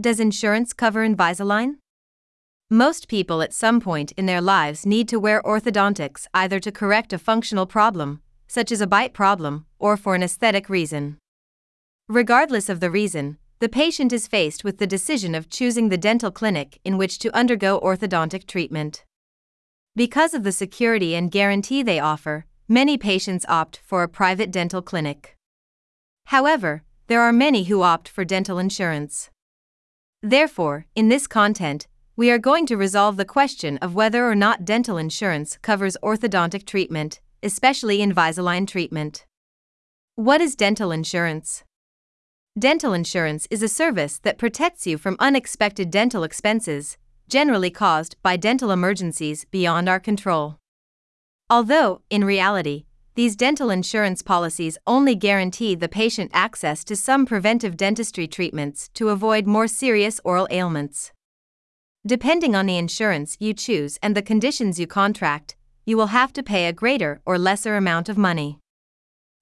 Does insurance cover Invisalign? Most people at some point in their lives need to wear orthodontics either to correct a functional problem, such as a bite problem, or for an aesthetic reason. Regardless of the reason, the patient is faced with the decision of choosing the dental clinic in which to undergo orthodontic treatment. Because of the security and guarantee they offer, many patients opt for a private dental clinic. However, there are many who opt for dental insurance. Therefore, in this content, we are going to resolve the question of whether or not dental insurance covers orthodontic treatment, especially Invisalign treatment. What is dental insurance? Dental insurance is a service that protects you from unexpected dental expenses, generally caused by dental emergencies beyond our control. Although, in reality, these dental insurance policies only guarantee the patient access to some preventive dentistry treatments to avoid more serious oral ailments. Depending on the insurance you choose and the conditions you contract, you will have to pay a greater or lesser amount of money.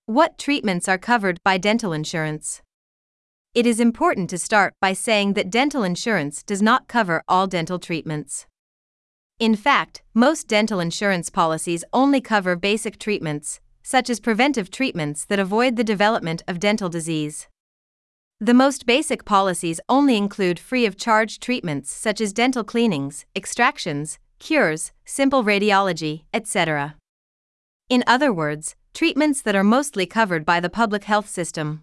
What treatments are covered by dental insurance? It is important to start by saying that dental insurance does not cover all dental treatments. In fact, most dental insurance policies only cover basic treatments, such as preventive treatments that avoid the development of dental disease. The most basic policies only include free of charge treatments such as dental cleanings, extractions, cures, simple radiology, etc. In other words, treatments that are mostly covered by the public health system.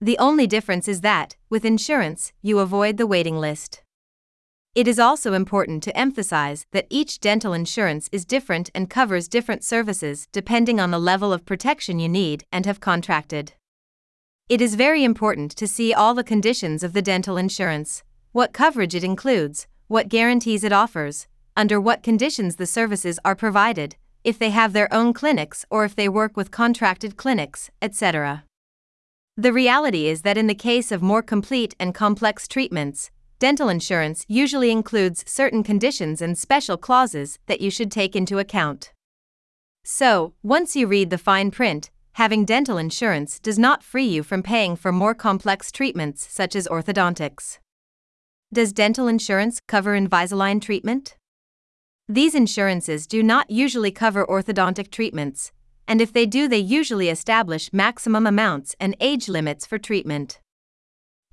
The only difference is that, with insurance, you avoid the waiting list. It is also important to emphasize that each dental insurance is different and covers different services depending on the level of protection you need and have contracted. It is very important to see all the conditions of the dental insurance, what coverage it includes, what guarantees it offers, under what conditions the services are provided, if they have their own clinics or if they work with contracted clinics, etc. The reality is that in the case of more complete and complex treatments, dental insurance usually includes certain conditions and special clauses that you should take into account. So, once you read the fine print, having dental insurance does not free you from paying for more complex treatments such as orthodontics. Does dental insurance cover Invisalign treatment? These insurances do not usually cover orthodontic treatments, and if they do, they usually establish maximum amounts and age limits for treatment.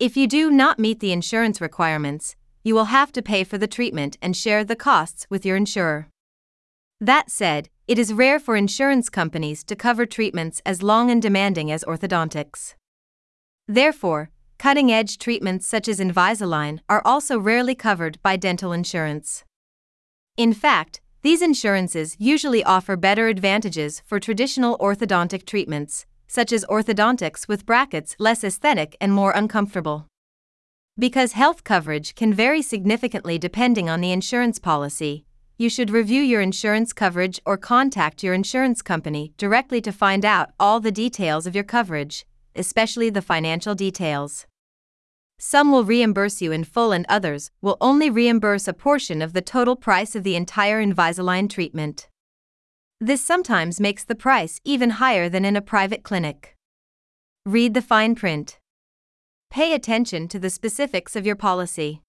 If you do not meet the insurance requirements, you will have to pay for the treatment and share the costs with your insurer. That said, it is rare for insurance companies to cover treatments as long and demanding as orthodontics. Therefore, cutting edge treatments such as Invisalign are also rarely covered by dental insurance. In fact, these insurances usually offer better advantages for traditional orthodontic treatments, such as orthodontics with brackets less aesthetic and more uncomfortable. Because health coverage can vary significantly depending on the insurance policy, you should review your insurance coverage or contact your insurance company directly to find out all the details of your coverage, especially the financial details. Some will reimburse you in full, and others will only reimburse a portion of the total price of the entire Invisalign treatment. This sometimes makes the price even higher than in a private clinic. Read the fine print. Pay attention to the specifics of your policy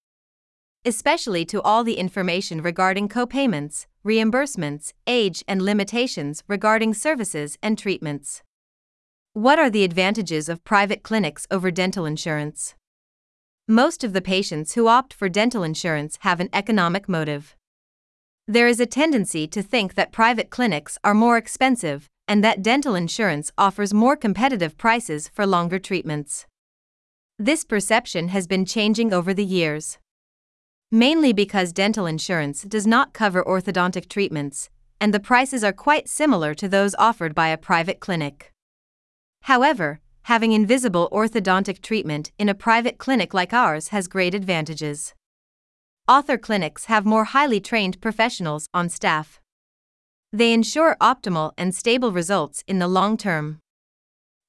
especially to all the information regarding copayments, reimbursements, age, and limitations regarding services and treatments. What are the advantages of private clinics over dental insurance? Most of the patients who opt for dental insurance have an economic motive. There is a tendency to think that private clinics are more expensive and that dental insurance offers more competitive prices for longer treatments. This perception has been changing over the years mainly because dental insurance does not cover orthodontic treatments, and the prices are quite similar to those offered by a private clinic. However, having invisible orthodontic treatment in a private clinic like ours has great advantages. Author clinics have more highly trained professionals on staff. They ensure optimal and stable results in the long term.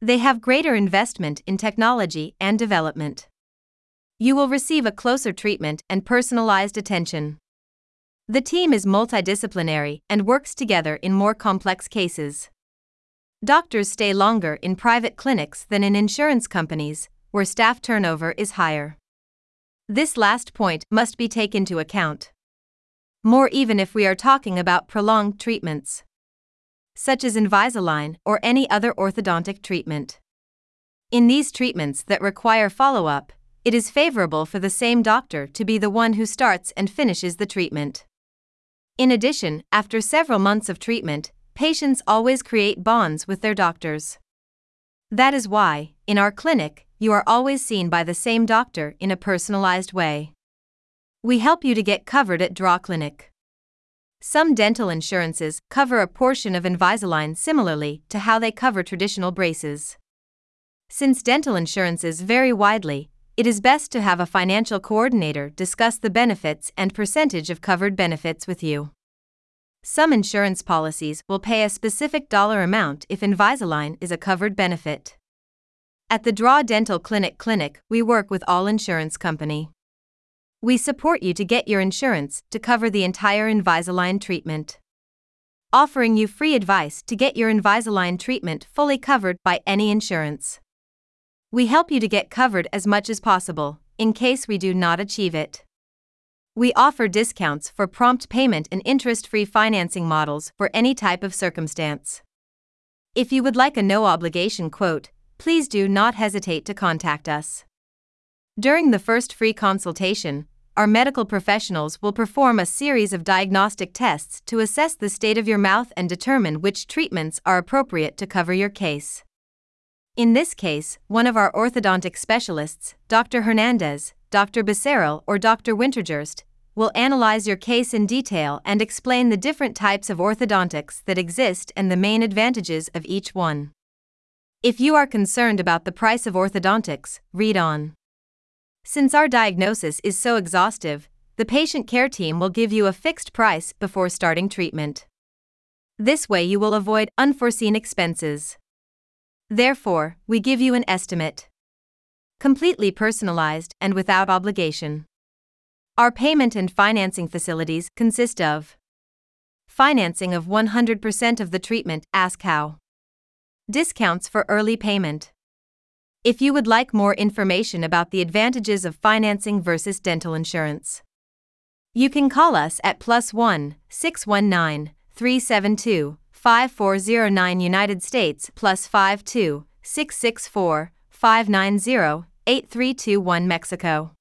They have greater investment in technology and development you will receive a closer treatment and personalized attention. The team is multidisciplinary and works together in more complex cases. Doctors stay longer in private clinics than in insurance companies, where staff turnover is higher. This last point must be taken into account. More even if we are talking about prolonged treatments, such as Invisalign or any other orthodontic treatment. In these treatments that require follow up, it is favorable for the same doctor to be the one who starts and finishes the treatment. In addition, after several months of treatment, patients always create bonds with their doctors. That is why, in our clinic, you are always seen by the same doctor in a personalized way. We help you to get covered at Draw Clinic. Some dental insurances cover a portion of Invisalign similarly to how they cover traditional braces. Since dental insurances vary widely, it is best to have a financial coordinator discuss the benefits and percentage of covered benefits with you. Some insurance policies will pay a specific dollar amount if Invisalign is a covered benefit. At the Draw Dental Clinic Clinic, we work with all insurance company. We support you to get your insurance to cover the entire Invisalign treatment. Offering you free advice to get your Invisalign treatment fully covered by any insurance. We help you to get covered as much as possible, in case we do not achieve it. We offer discounts for prompt payment and interest free financing models for any type of circumstance. If you would like a no obligation quote, please do not hesitate to contact us. During the first free consultation, our medical professionals will perform a series of diagnostic tests to assess the state of your mouth and determine which treatments are appropriate to cover your case. In this case, one of our orthodontic specialists, Dr. Hernandez, Dr. Becerril, or Dr. Wintergerst, will analyze your case in detail and explain the different types of orthodontics that exist and the main advantages of each one. If you are concerned about the price of orthodontics, read on. Since our diagnosis is so exhaustive, the patient care team will give you a fixed price before starting treatment. This way, you will avoid unforeseen expenses. Therefore, we give you an estimate completely personalized and without obligation. Our payment and financing facilities consist of financing of 100% of the treatment, ask how. Discounts for early payment. If you would like more information about the advantages of financing versus dental insurance, you can call us at plus 1 619 372 5409 United States plus 52 664 590 8321 Mexico.